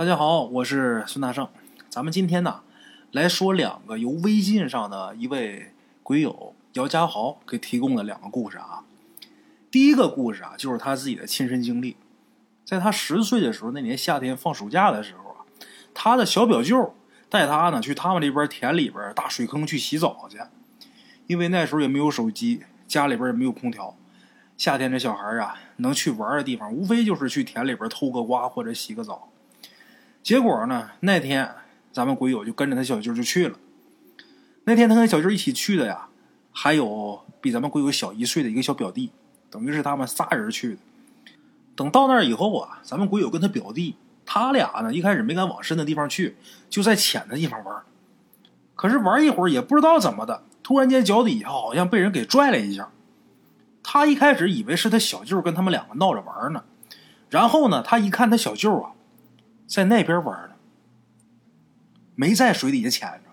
大家好，我是孙大圣。咱们今天呢，来说两个由微信上的一位鬼友姚家豪给提供的两个故事啊。第一个故事啊，就是他自己的亲身经历。在他十岁的时候，那年夏天放暑假的时候啊，他的小表舅带他呢去他们这边田里边大水坑去洗澡去。因为那时候也没有手机，家里边也没有空调，夏天这小孩啊能去玩的地方，无非就是去田里边偷个瓜或者洗个澡。结果呢，那天咱们鬼友就跟着他小舅就去了。那天他跟小舅一起去的呀，还有比咱们鬼友小一岁的一个小表弟，等于是他们仨人去的。等到那儿以后啊，咱们鬼友跟他表弟，他俩呢一开始没敢往深的地方去，就在浅的地方玩。可是玩一会儿也不知道怎么的，突然间脚底下好像被人给拽了一下。他一开始以为是他小舅跟他们两个闹着玩呢，然后呢，他一看他小舅啊。在那边玩呢，没在水底下潜着。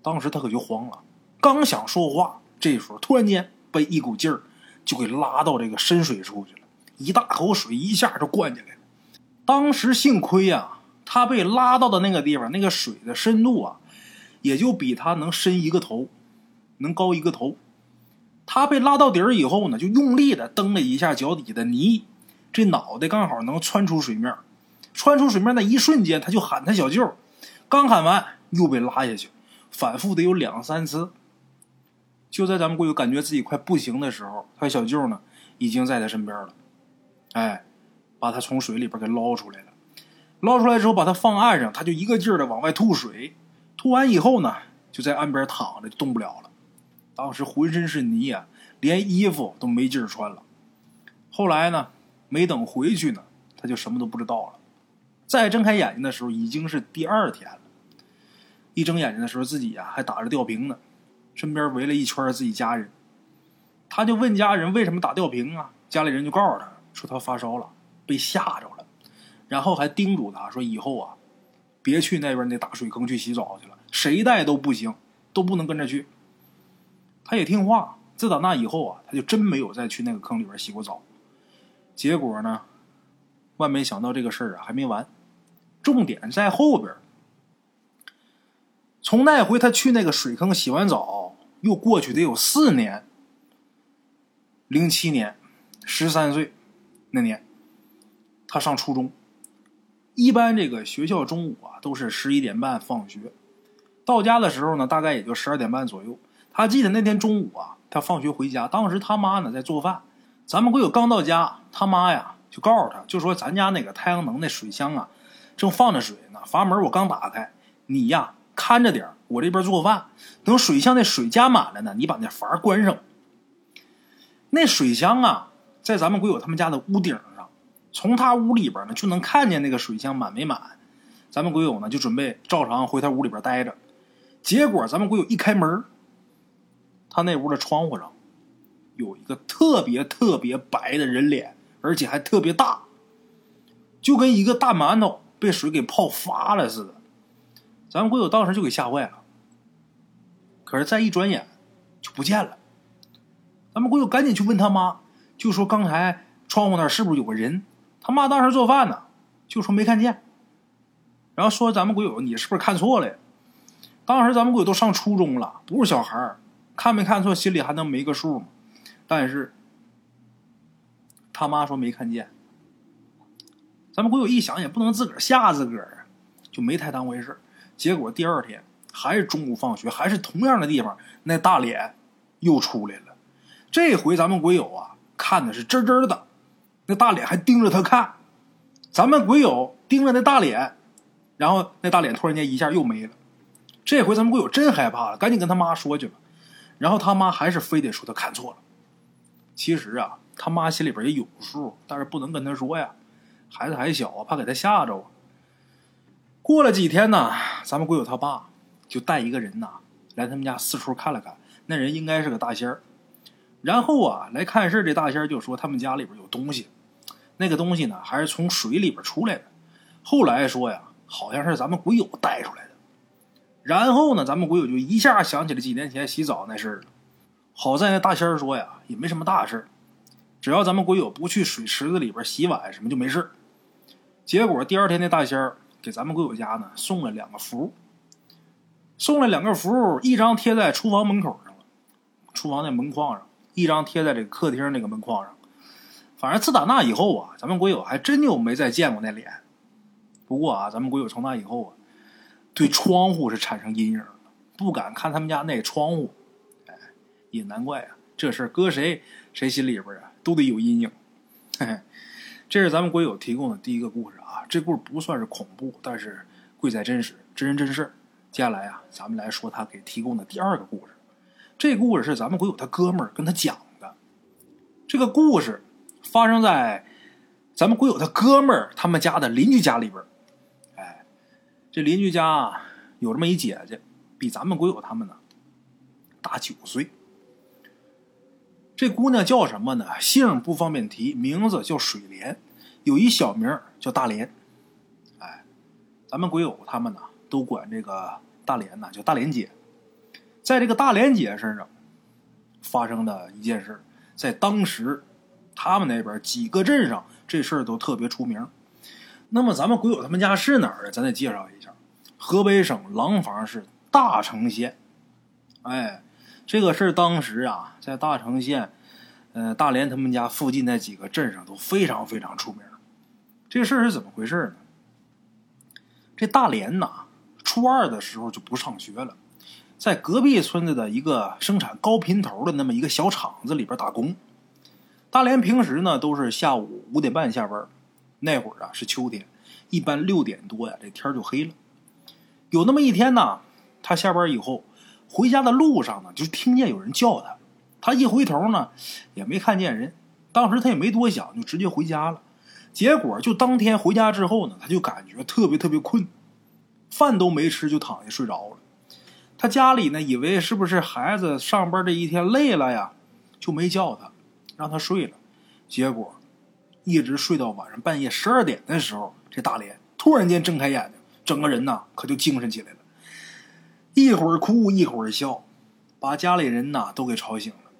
当时他可就慌了，刚想说话，这时候突然间被一股劲儿就给拉到这个深水处去了，一大口水一下就灌进来了。当时幸亏呀，他被拉到的那个地方，那个水的深度啊，也就比他能深一个头，能高一个头。他被拉到底儿以后呢，就用力的蹬了一下脚底的泥，这脑袋刚好能窜出水面。穿出水面那一瞬间，他就喊他小舅，刚喊完又被拉下去，反复得有两三次。就在咱们鬼友感觉自己快不行的时候，他小舅呢已经在他身边了，哎，把他从水里边给捞出来了。捞出来之后，把他放岸上，他就一个劲儿的往外吐水。吐完以后呢，就在岸边躺着，动不了了。当时浑身是泥啊，连衣服都没劲儿穿了。后来呢，没等回去呢，他就什么都不知道了。再睁开眼睛的时候，已经是第二天了。一睁眼睛的时候，自己呀还打着吊瓶呢，身边围了一圈自己家人。他就问家人为什么打吊瓶啊？家里人就告诉他说他发烧了，被吓着了，然后还叮嘱他说以后啊，别去那边那大水坑去洗澡去了，谁带都不行，都不能跟着去。他也听话，自打那以后啊，他就真没有再去那个坑里边洗过澡。结果呢，万没想到这个事儿啊还没完。重点在后边。从那回他去那个水坑洗完澡，又过去得有四年。零七年，十三岁那年，他上初中。一般这个学校中午啊都是十一点半放学，到家的时候呢大概也就十二点半左右。他记得那天中午啊，他放学回家，当时他妈呢在做饭。咱们鬼友刚到家，他妈呀就告诉他，就说咱家那个太阳能那水箱啊。正放着水呢，阀门我刚打开，你呀看着点我这边做饭。等水箱那水加满了呢，你把那阀关上。那水箱啊，在咱们鬼友他们家的屋顶上，从他屋里边呢就能看见那个水箱满没满。咱们鬼友呢就准备照常回他屋里边待着。结果咱们鬼友一开门，他那屋的窗户上有一个特别特别白的人脸，而且还特别大，就跟一个大馒头。被水给泡发了似的，咱们鬼友当时就给吓坏了。可是再一转眼就不见了。咱们鬼友赶紧去问他妈，就说刚才窗户那是不是有个人？他妈当时做饭呢，就说没看见。然后说咱们鬼友你是不是看错了？当时咱们鬼友都上初中了，不是小孩，看没看错心里还能没个数吗？但是他妈说没看见。咱们鬼友一想，也不能自个儿吓自个儿啊，就没太当回事结果第二天还是中午放学，还是同样的地方，那大脸又出来了。这回咱们鬼友啊，看的是真真的，那大脸还盯着他看。咱们鬼友盯着那大脸，然后那大脸突然间一下又没了。这回咱们鬼友真害怕了，赶紧跟他妈说去了。然后他妈还是非得说他看错了。其实啊，他妈心里边也有数，但是不能跟他说呀。孩子还小，怕给他吓着啊。过了几天呢，咱们鬼友他爸就带一个人呐来他们家四处看了看，那人应该是个大仙儿。然后啊，来看事这大仙儿就说他们家里边有东西，那个东西呢还是从水里边出来的。后来说呀，好像是咱们鬼友带出来的。然后呢，咱们鬼友就一下想起了几年前洗澡那事儿。好在那大仙儿说呀，也没什么大事儿只要咱们鬼友不去水池子里边洗碗什么就没事结果第二天，那大仙儿给咱们鬼友家呢送了两个符，送了两个符，一张贴在厨房门口上了，厨房那门框上；一张贴在这客厅那个门框上。反正自打那以后啊，咱们鬼友还真就没再见过那脸。不过啊，咱们鬼友从那以后啊，对窗户是产生阴影了，不敢看他们家那窗户。哎，也难怪啊，这事搁谁谁心里边啊都得有阴影。嘿嘿，这是咱们鬼友提供的第一个故事啊。这故事不算是恐怖，但是贵在真实，真人真事接下来啊，咱们来说他给提供的第二个故事。这故事是咱们鬼友他哥们儿跟他讲的。这个故事。发生在咱们鬼友他哥们儿他们家的邻居家里边哎，这邻居家有这么一姐姐，比咱们鬼友他们呢大九岁。这姑娘叫什么呢？姓不方便提，名字叫水莲，有一小名叫大莲。哎，咱们鬼友他们呢都管这个大莲呢叫大莲姐。在这个大莲姐身上发生的一件事，在当时。他们那边几个镇上这事儿都特别出名。那么咱们鬼友他们家是哪儿的？咱得介绍一下，河北省廊坊市大城县。哎，这个事儿当时啊，在大城县，呃，大连他们家附近那几个镇上都非常非常出名。这事儿是怎么回事呢？这大连呐，初二的时候就不上学了，在隔壁村子的一个生产高频头的那么一个小厂子里边打工。大连平时呢都是下午五点半下班，那会儿啊是秋天，一般六点多呀这天就黑了。有那么一天呢，他下班以后回家的路上呢，就听见有人叫他。他一回头呢，也没看见人。当时他也没多想，就直接回家了。结果就当天回家之后呢，他就感觉特别特别困，饭都没吃就躺下睡着了。他家里呢以为是不是孩子上班这一天累了呀，就没叫他。让他睡了，结果一直睡到晚上半夜十二点的时候，这大连突然间睁开眼睛，整个人呢可就精神起来了，一会儿哭一会儿笑，把家里人呐都给吵醒了。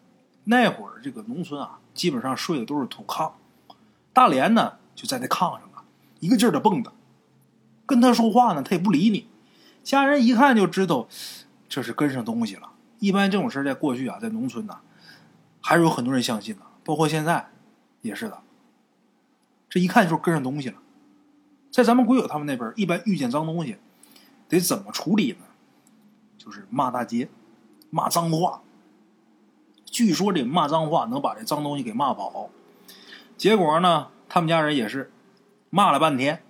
那会儿这个农村啊，基本上睡的都是土炕，大连呢就在那炕上啊，一个劲儿的蹦跶，跟他说话呢，他也不理你。家人一看就知道这是跟上东西了。一般这种事在过去啊，在农村呐，还是有很多人相信的。包括现在，也是的。这一看就是跟上东西了。在咱们鬼友他们那边，一般遇见脏东西，得怎么处理呢？就是骂大街，骂脏话。据说这骂脏话能把这脏东西给骂跑。结果呢，他们家人也是骂了半天。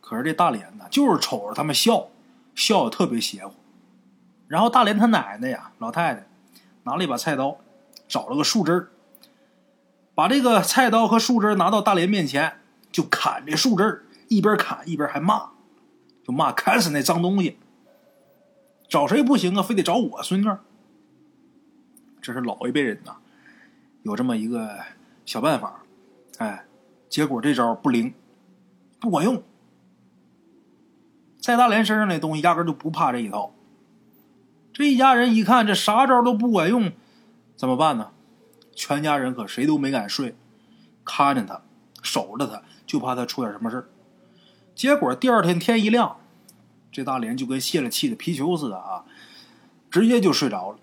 可是这大连呢，就是瞅着他们笑，笑的特别邪乎。然后大连他奶奶呀，老太太拿了一把菜刀，找了个树枝儿。把这个菜刀和树枝拿到大连面前，就砍这树枝一边砍一边还骂，就骂砍死那脏东西。找谁不行啊？非得找我孙女。这是老一辈人呐，有这么一个小办法，哎，结果这招不灵，不管用。在大连身上那东西压根就不怕这一套。这一家人一看这啥招都不管用，怎么办呢？全家人可谁都没敢睡，看着他，守着他，就怕他出点什么事儿。结果第二天天一亮，这大连就跟泄了气的皮球似的啊，直接就睡着了。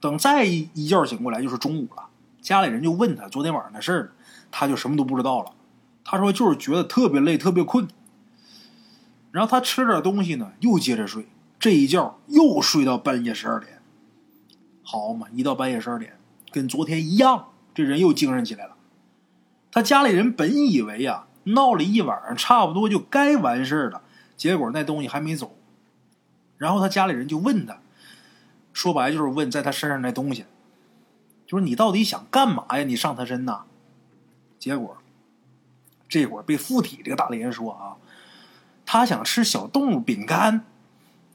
等再一一觉醒过来，就是中午了。家里人就问他昨天晚上的事儿，他就什么都不知道了。他说就是觉得特别累，特别困。然后他吃点东西呢，又接着睡。这一觉又睡到半夜十二点。好嘛，一到半夜十二点。跟昨天一样，这人又精神起来了。他家里人本以为呀，闹了一晚上，差不多就该完事儿了。结果那东西还没走。然后他家里人就问他，说白就是问在他身上那东西，就是你到底想干嘛呀？你上他身呐？结果这会儿被附体这个大连说啊，他想吃小动物饼干。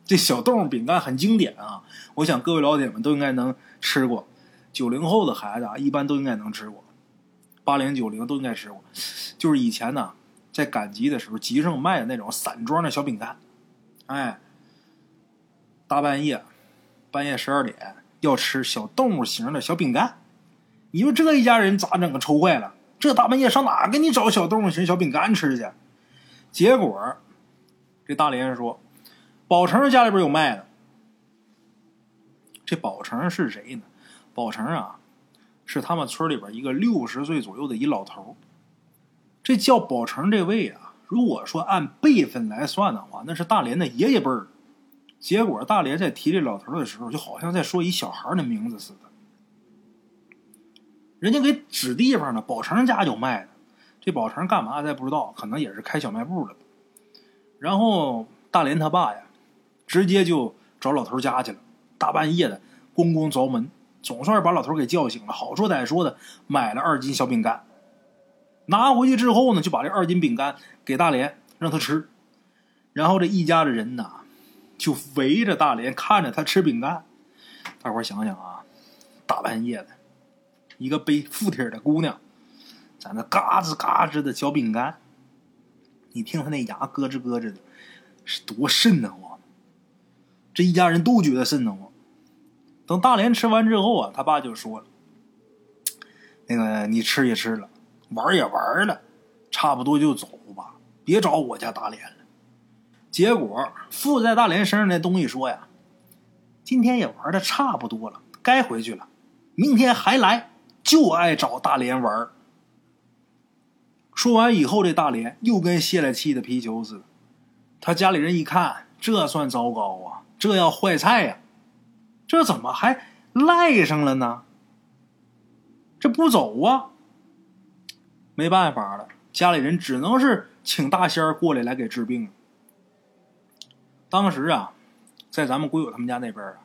这小动物饼干很经典啊，我想各位老铁们都应该能吃过。九零后的孩子啊，一般都应该能吃过，八零九零都应该吃过。就是以前呢，在赶集的时候，集上卖的那种散装的小饼干。哎，大半夜，半夜十二点要吃小动物型的小饼干，你说这一家人咋整啊？愁坏了！这大半夜上哪给你找小动物型小饼干吃去？结果这大连人说，宝成家里边有卖的。这宝成是谁呢？宝成啊，是他们村里边一个六十岁左右的一老头。这叫宝成这位啊，如果说按辈分来算的话，那是大连的爷爷辈儿。结果大连在提这老头的时候，就好像在说一小孩的名字似的。人家给指地方呢，宝成家有卖的。这宝成干嘛？咱不知道，可能也是开小卖部的。然后大连他爸呀，直接就找老头家去了。大半夜的，咣咣凿门，总算是把老头给叫醒了。好说歹说的，买了二斤小饼干，拿回去之后呢，就把这二斤饼干给大连让他吃。然后这一家的人呐。就围着大连看着他吃饼干，大伙想想啊，大半夜的，一个背腹贴的姑娘，在那嘎吱嘎吱的嚼饼干，你听他那牙咯吱咯吱的，是多瘆得慌！这一家人都觉得瘆得慌。等大连吃完之后啊，他爸就说了：“那个你吃也吃了，玩也玩了，差不多就走吧，别找我家大连了。”结果附在大连身上那东西说呀：“今天也玩的差不多了，该回去了。明天还来，就爱找大连玩。”说完以后，这大连又跟泄了气的皮球似的。他家里人一看，这算糟糕啊！这要坏菜呀！这怎么还赖上了呢？这不走啊？没办法了，家里人只能是请大仙儿过来来给治病。当时啊，在咱们鬼友他们家那边啊，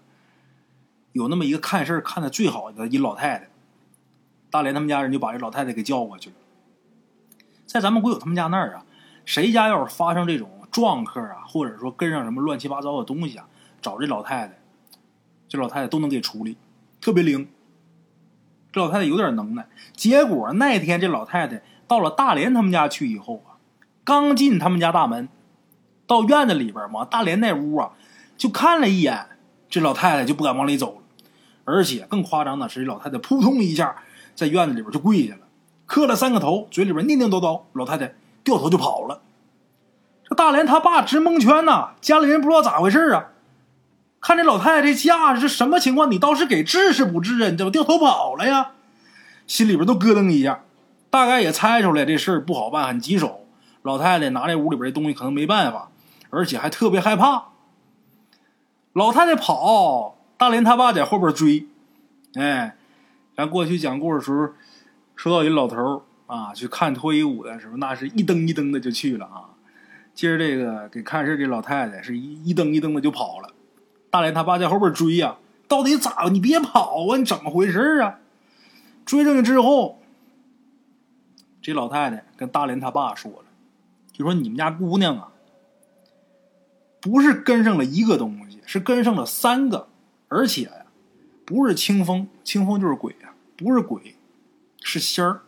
有那么一个看事儿看的最好的一老太太。大连他们家人就把这老太太给叫过去了。在咱们鬼友他们家那儿啊，谁家要是发生这种撞客啊，或者说跟上什么乱七八糟的东西啊，找这老太太，这老太太都能给处理，特别灵。这老太太有点能耐。结果那天这老太太到了大连他们家去以后啊，刚进他们家大门。到院子里边往大连那屋啊，就看了一眼，这老太太就不敢往里走了。而且更夸张的是，这老太太扑通一下在院子里边就跪下了，磕了三个头，嘴里边念念叨叨。老太太掉头就跑了。这大连他爸直蒙圈呐，家里人不知道咋回事啊。看这老太太这架势，是什么情况？你倒是给治是不治啊？你怎么掉头跑了呀？心里边都咯噔一下，大概也猜出来这事儿不好办，很棘手。老太太拿这屋里边的东西，可能没办法。而且还特别害怕，老太太跑，大连他爸在后边追。哎，咱过去讲故事时候说到一老头啊，去看脱衣舞的时候，那是一蹬一蹬的就去了啊。今儿这个给看事这老太太是一一蹬一蹬的就跑了，大连他爸在后边追呀，到底咋了？你别跑啊！你怎么回事啊？追上去之后，这老太太跟大连他爸说了，就说你们家姑娘啊。不是跟上了一个东西，是跟上了三个，而且呀，不是清风，清风就是鬼啊，不是鬼，是仙儿。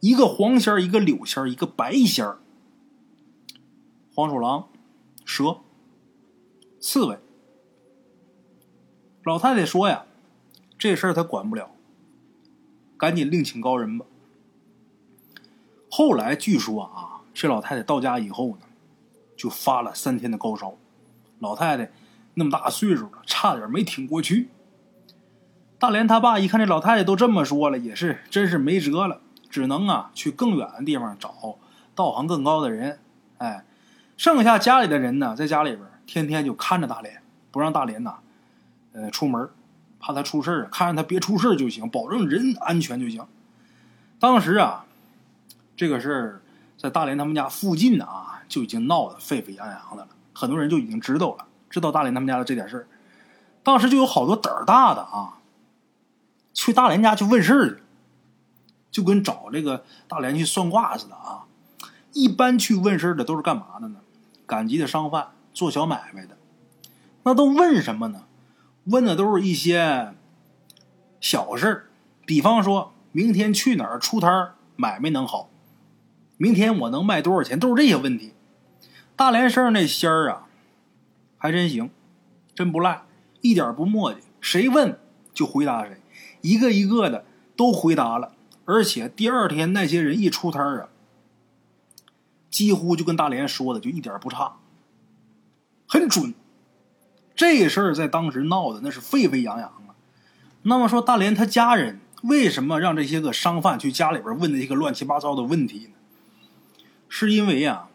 一个黄仙儿，一个柳仙儿，一个白仙儿。黄鼠狼、蛇、刺猬。老太太说呀，这事儿她管不了，赶紧另请高人吧。后来据说啊，这老太太到家以后呢。就发了三天的高烧，老太太那么大岁数了，差点没挺过去。大连他爸一看这老太太都这么说了，也是真是没辙了，只能啊去更远的地方找道行更高的人。哎，剩下家里的人呢，在家里边天天就看着大连，不让大连呐，呃出门，怕他出事看着他别出事就行，保证人安全就行。当时啊，这个事儿在大连他们家附近呢啊。就已经闹得沸沸扬扬的了，很多人就已经知道了，知道大连他们家的这点事儿。当时就有好多胆儿大的啊，去大连家去问事儿，就跟找这个大连去算卦似的啊。一般去问事儿的都是干嘛的呢？赶集的商贩，做小买卖的。那都问什么呢？问的都是一些小事儿，比方说明天去哪儿出摊儿，买卖能好。明天我能卖多少钱？都是这些问题。大连市上那仙儿啊，还真行，真不赖，一点不磨叽，谁问就回答谁，一个一个的都回答了。而且第二天那些人一出摊啊，几乎就跟大连说的就一点不差，很准。这事儿在当时闹的那是沸沸扬扬啊。那么说，大连他家人为什么让这些个商贩去家里边问那些个乱七八糟的问题呢？是因为呀，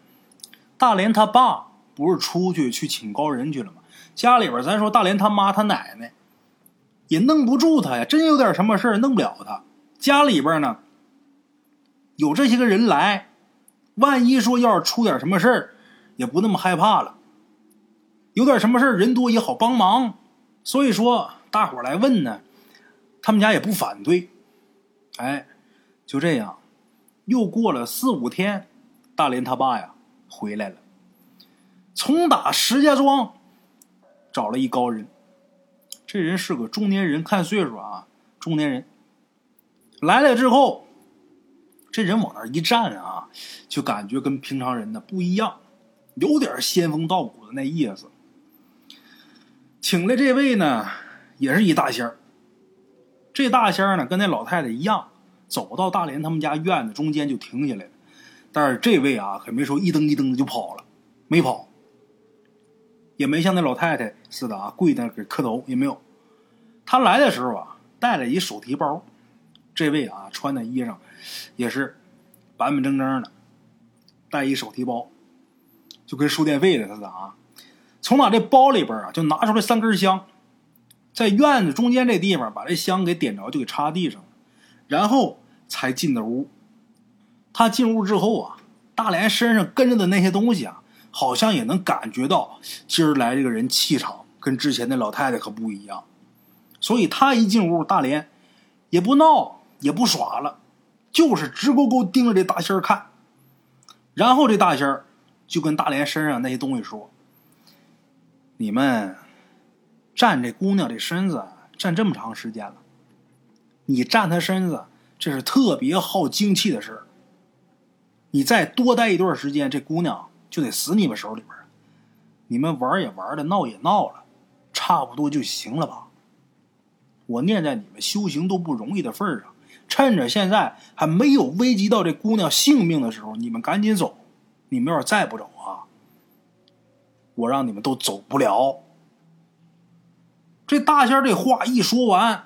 大连他爸不是出去去请高人去了吗？家里边咱说大连他妈他奶奶也弄不住他呀，真有点什么事儿弄不了他。家里边呢有这些个人来，万一说要是出点什么事儿，也不那么害怕了。有点什么事儿，人多也好帮忙。所以说大伙来问呢，他们家也不反对。哎，就这样，又过了四五天，大连他爸呀回来了，从打石家庄找了一高人。这人是个中年人，看岁数啊，中年人。来了之后，这人往那一站啊，就感觉跟平常人呢不一样，有点仙风道骨的那意思。请的这位呢，也是一大仙儿。这大仙儿呢，跟那老太太一样，走到大连他们家院子中间就停下来了。但是这位啊，可没说一蹬一蹬的就跑了，没跑，也没像那老太太似的啊，跪那给磕头，也没有。他来的时候啊，带了一手提包。这位啊，穿的衣裳也是板板正正的，带一手提包，就跟收电费的似的啊。从他这包里边啊，就拿出来三根香，在院子中间这地方把这香给点着，就给插地上了，然后才进的屋。他进屋之后啊，大连身上跟着的那些东西啊，好像也能感觉到今儿来这个人气场跟之前那老太太可不一样，所以他一进屋，大连也不闹。也不耍了，就是直勾勾盯着这大仙儿看。然后这大仙儿就跟大连身上那些东西说：“你们站这姑娘这身子站这么长时间了，你站她身子这是特别耗精气的事。你再多待一段时间，这姑娘就得死你们手里边你们玩也玩了，闹也闹了，差不多就行了吧？我念在你们修行都不容易的份上。”趁着现在还没有危及到这姑娘性命的时候，你们赶紧走。你们要是再不走啊，我让你们都走不了。这大仙这话一说完，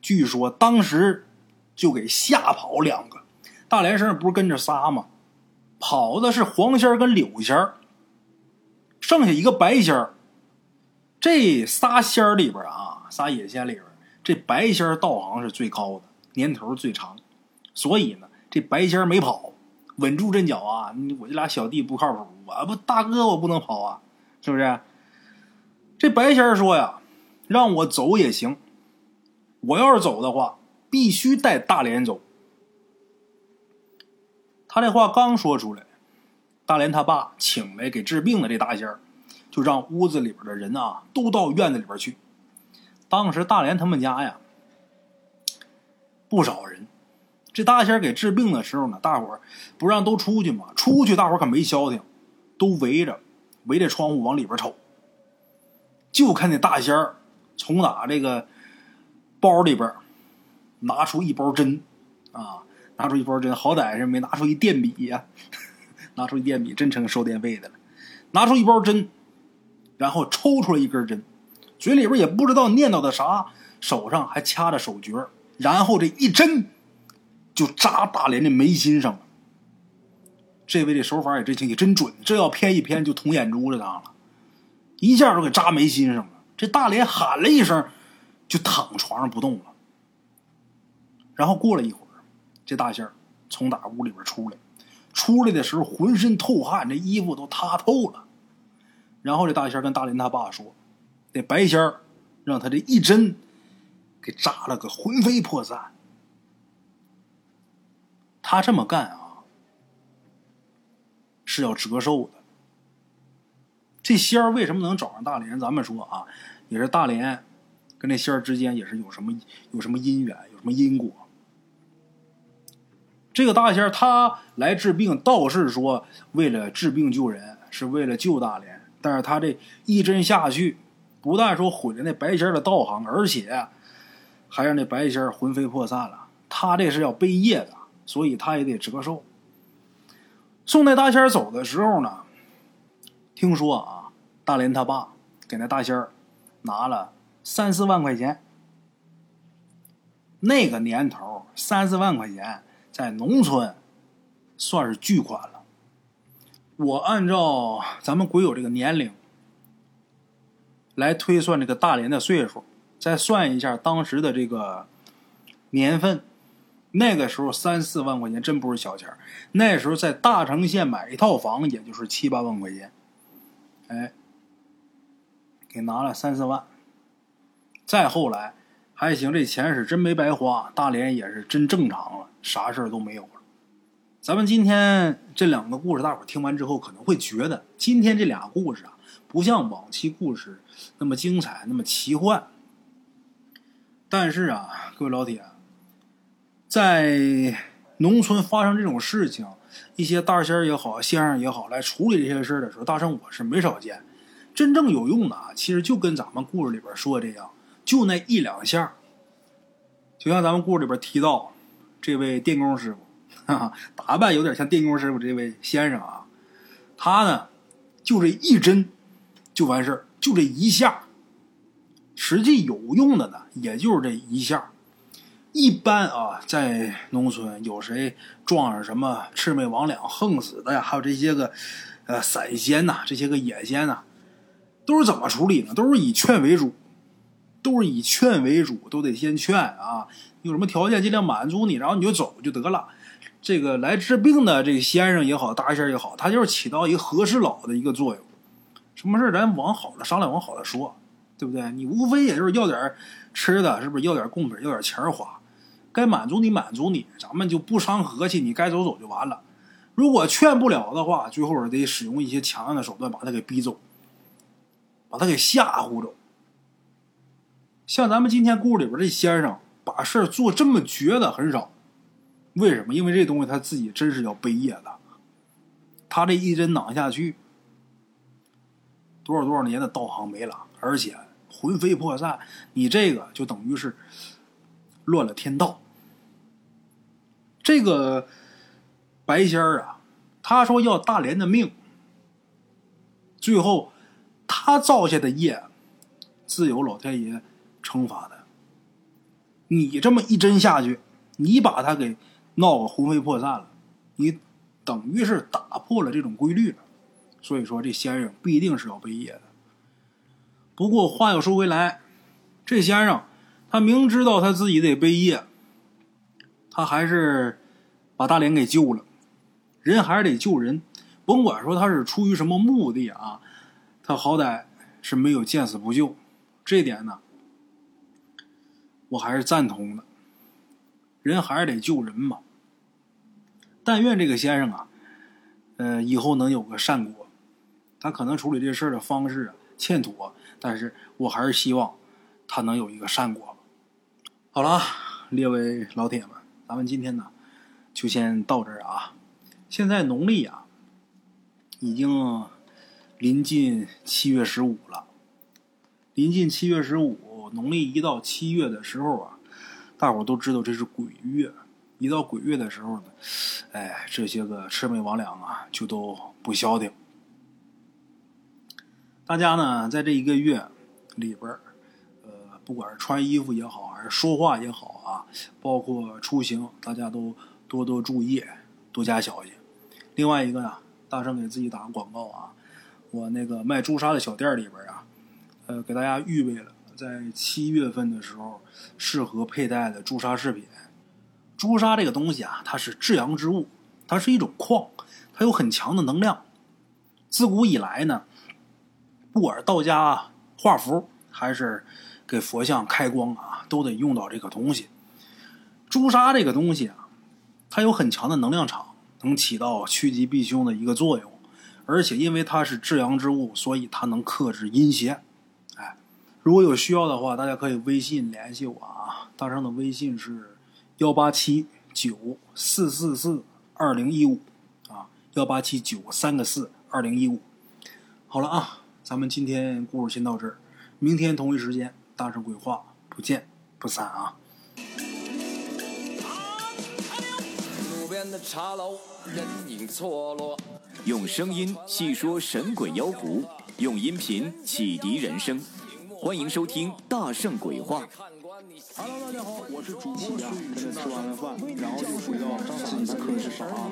据说当时就给吓跑两个。大连生不是跟着仨吗？跑的是黄仙跟柳仙剩下一个白仙这仨仙里边啊，仨野仙里边。这白仙道行是最高的，年头最长，所以呢，这白仙没跑，稳住阵脚啊！我这俩小弟不靠谱，我不大哥我不能跑啊，是不是？这白仙说呀，让我走也行，我要是走的话，必须带大连走。他这话刚说出来，大连他爸请来给治病的这大仙儿就让屋子里边的人啊，都到院子里边去。当时大连他们家呀，不少人。这大仙给治病的时候呢，大伙儿不让都出去嘛，出去大伙儿可没消停，都围着围着窗户往里边瞅。就看那大仙儿从哪这个包里边拿出一包针啊，拿出一包针，好歹是没拿出一电笔呀，拿出一电笔真成收电费的了。拿出一包针，然后抽出来一根针。嘴里边也不知道念叨的啥，手上还掐着手诀，然后这一针就扎大连的眉心上了。这位的手法也真清，也真准，这要偏一偏就捅眼珠子上了，一下就给扎眉心上了。这大连喊了一声，就躺床上不动了。然后过了一会儿，这大仙儿从打屋里边出来，出来的时候浑身透汗，这衣服都塌透了。然后这大仙跟大林他爸说。那白仙儿让他这一针给扎了个魂飞魄散。他这么干啊，是要折寿的。这仙儿为什么能找上大连？咱们说啊，也是大连跟这仙儿之间也是有什么有什么姻缘，有什么因果。这个大仙儿他来治病，道士说为了治病救人，是为了救大连，但是他这一针下去。不但说毁了那白仙儿的道行，而且还让那白仙儿魂飞魄散了。他这是要背业的，所以他也得折寿。送那大仙走的时候呢，听说啊，大连他爸给那大仙儿拿了三四万块钱。那个年头，三四万块钱在农村算是巨款了。我按照咱们鬼友这个年龄来推算这个大连的岁数，再算一下当时的这个年份，那个时候三四万块钱真不是小钱那时候在大城县买一套房，也就是七八万块钱。哎，给拿了三四万。再后来。还行，这钱是真没白花，大连也是真正常了，啥事儿都没有了。咱们今天这两个故事，大伙听完之后可能会觉得，今天这俩故事啊，不像往期故事那么精彩，那么奇幻。但是啊，各位老铁，在农村发生这种事情，一些大仙也好，先生也好，来处理这些事的时候，大圣我是没少见。真正有用的啊，其实就跟咱们故事里边说的这样。就那一两下，就像咱们故事里边提到，这位电工师傅，哈哈，打扮有点像电工师傅这位先生啊，他呢就这一针就完事儿，就这一下，实际有用的呢，也就是这一下。一般啊，在农村有谁撞上什么魑魅魍魉横死的呀，还有这些个呃散仙呐，这些个野仙呐，都是怎么处理呢？都是以劝为主。都是以劝为主，都得先劝啊！有什么条件尽量满足你，然后你就走就得了。这个来治病的这个先生也好，大仙也好，他就是起到一个和事佬的一个作用。什么事咱往好了商量，往好了说，对不对？你无非也就是要点吃的，是不是？要点贡品，要点钱花，该满足你满足你，咱们就不伤和气，你该走走就完了。如果劝不了的话，最后得使用一些强硬的手段把他给逼走，把他给吓唬走。像咱们今天故事里边这先生，把事儿做这么绝的很少。为什么？因为这东西他自己真是要背业的。他这一针攮下去，多少多少年的道行没了，而且魂飞魄散。你这个就等于是乱了天道。这个白仙儿啊，他说要大连的命，最后他造下的业，自有老天爷。惩罚的，你这么一针下去，你把他给闹个魂飞魄散了，你等于是打破了这种规律了。所以说，这先生必定是要背业的。不过话又说回来，这先生他明知道他自己得背业，他还是把大连给救了。人还是得救人，甭管说他是出于什么目的啊，他好歹是没有见死不救，这点呢。我还是赞同的，人还是得救人嘛。但愿这个先生啊，呃，以后能有个善果。他可能处理这事儿的方式欠妥，但是我还是希望他能有一个善果。好了，列位老铁们，咱们今天呢就先到这儿啊。现在农历啊已经临近七月十五了，临近七月十五。农历一到七月的时候啊，大伙都知道这是鬼月。一到鬼月的时候呢，哎，这些个魑魅魍魉啊，就都不消停。大家呢，在这一个月里边呃，不管是穿衣服也好，还是说话也好啊，包括出行，大家都多多注意，多加小心。另外一个呢，大圣给自己打个广告啊，我那个卖朱砂的小店里边啊，呃，给大家预备了。在七月份的时候，适合佩戴的朱砂饰品。朱砂这个东西啊，它是至阳之物，它是一种矿，它有很强的能量。自古以来呢，不管是道家画符，还是给佛像开光啊，都得用到这个东西。朱砂这个东西啊，它有很强的能量场，能起到趋吉避凶的一个作用。而且因为它是至阳之物，所以它能克制阴邪。如果有需要的话，大家可以微信联系我啊。大圣的微信是幺八七九四四四二零一五啊，幺八七九三个四二零一五。好了啊，咱们今天故事先到这儿，明天同一时间大圣鬼话不见不散啊。路边的茶楼，人影错落。用声音细说神鬼妖狐，用音频启迪人生。欢迎收听《大圣鬼话》。Hello，大家好，我是主播孙宇，吃完了饭，然后就回到自己的课室上啊。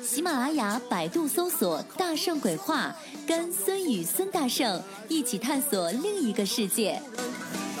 喜马拉雅、百度搜索“大圣鬼话”，跟孙宇、孙大圣一起探索另一个世界。